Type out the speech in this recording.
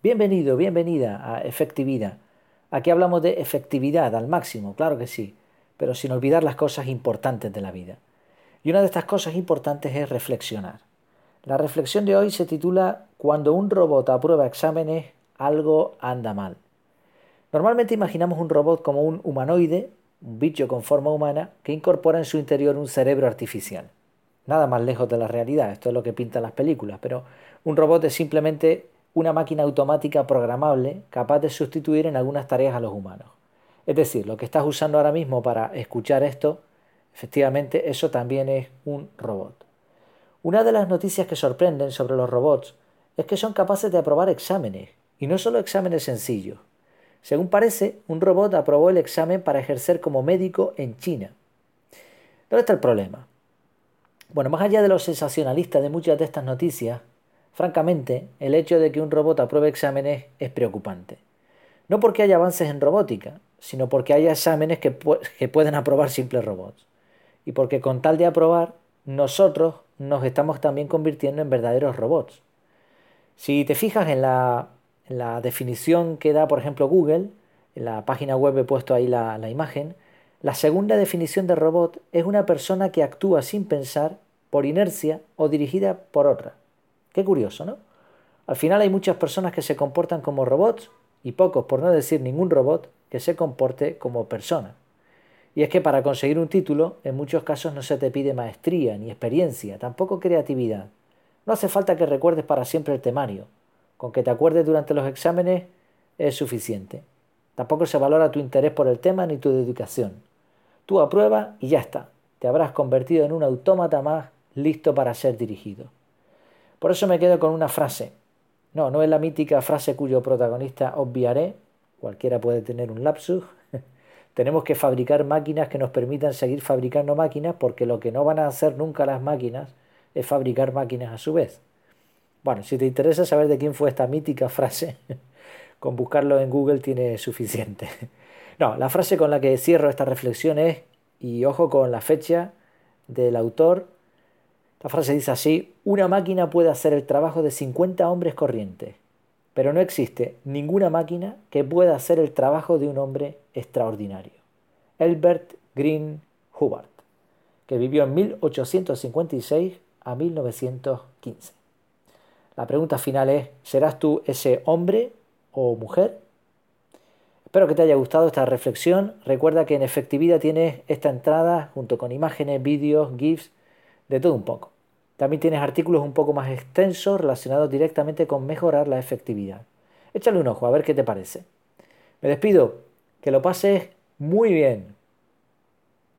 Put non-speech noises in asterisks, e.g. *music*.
Bienvenido, bienvenida a Efectividad. Aquí hablamos de efectividad al máximo, claro que sí, pero sin olvidar las cosas importantes de la vida. Y una de estas cosas importantes es reflexionar. La reflexión de hoy se titula Cuando un robot aprueba exámenes, algo anda mal. Normalmente imaginamos un robot como un humanoide, un bicho con forma humana, que incorpora en su interior un cerebro artificial. Nada más lejos de la realidad, esto es lo que pintan las películas, pero un robot es simplemente una máquina automática programable capaz de sustituir en algunas tareas a los humanos. Es decir, lo que estás usando ahora mismo para escuchar esto, efectivamente eso también es un robot. Una de las noticias que sorprenden sobre los robots es que son capaces de aprobar exámenes, y no solo exámenes sencillos. Según parece, un robot aprobó el examen para ejercer como médico en China. ¿Dónde está el problema? Bueno, más allá de los sensacionalistas de muchas de estas noticias, Francamente, el hecho de que un robot apruebe exámenes es preocupante. No porque haya avances en robótica, sino porque haya exámenes que, pueden aprobar simples robots. Y porque con tal de aprobar, nosotros nos estamos también convirtiendo en verdaderos robots. Si te fijas en la, definición que da, por ejemplo, Google, en la página web he puesto ahí la imagen, la segunda definición de robot es una persona que actúa sin pensar, por inercia o dirigida por otra. Qué curioso, ¿no? Al final hay muchas personas que se comportan como robots y pocos, por no decir ningún robot, que se comporte como persona. Y es que para conseguir un título, en muchos casos no se te pide maestría ni experiencia, tampoco creatividad. No hace falta que recuerdes para siempre el temario. Con que te acuerdes durante los exámenes es suficiente. Tampoco se valora tu interés por el tema ni tu dedicación. Tú apruebas y ya está. Te habrás convertido en un autómata más listo para ser dirigido. Por eso me quedo con una frase. No, no es la mítica frase cuyo protagonista obviaré. Cualquiera puede tener un lapsus. *laughs* Tenemos que fabricar máquinas que nos permitan seguir fabricando máquinas porque lo que no van a hacer nunca las máquinas es fabricar máquinas a su vez. Bueno, si te interesa saber de quién fue esta mítica frase, *laughs* con buscarlo en Google tiene suficiente. *laughs* No, la frase con la que cierro esta reflexión es, y ojo con la fecha del autor, la frase dice así, una máquina puede hacer el trabajo de 50 hombres corrientes, pero no existe ninguna máquina que pueda hacer el trabajo de un hombre extraordinario. Albert Green Hubbard, que vivió en 1856 a 1915. La pregunta final es, ¿serás tú ese hombre o mujer? Espero que te haya gustado esta reflexión. Recuerda que en efectividad tienes esta entrada junto con imágenes, vídeos, GIFs de todo un poco. También tienes artículos un poco más extensos relacionados directamente con mejorar la efectividad. Échale un ojo a ver qué te parece. Me despido, que lo pases muy bien.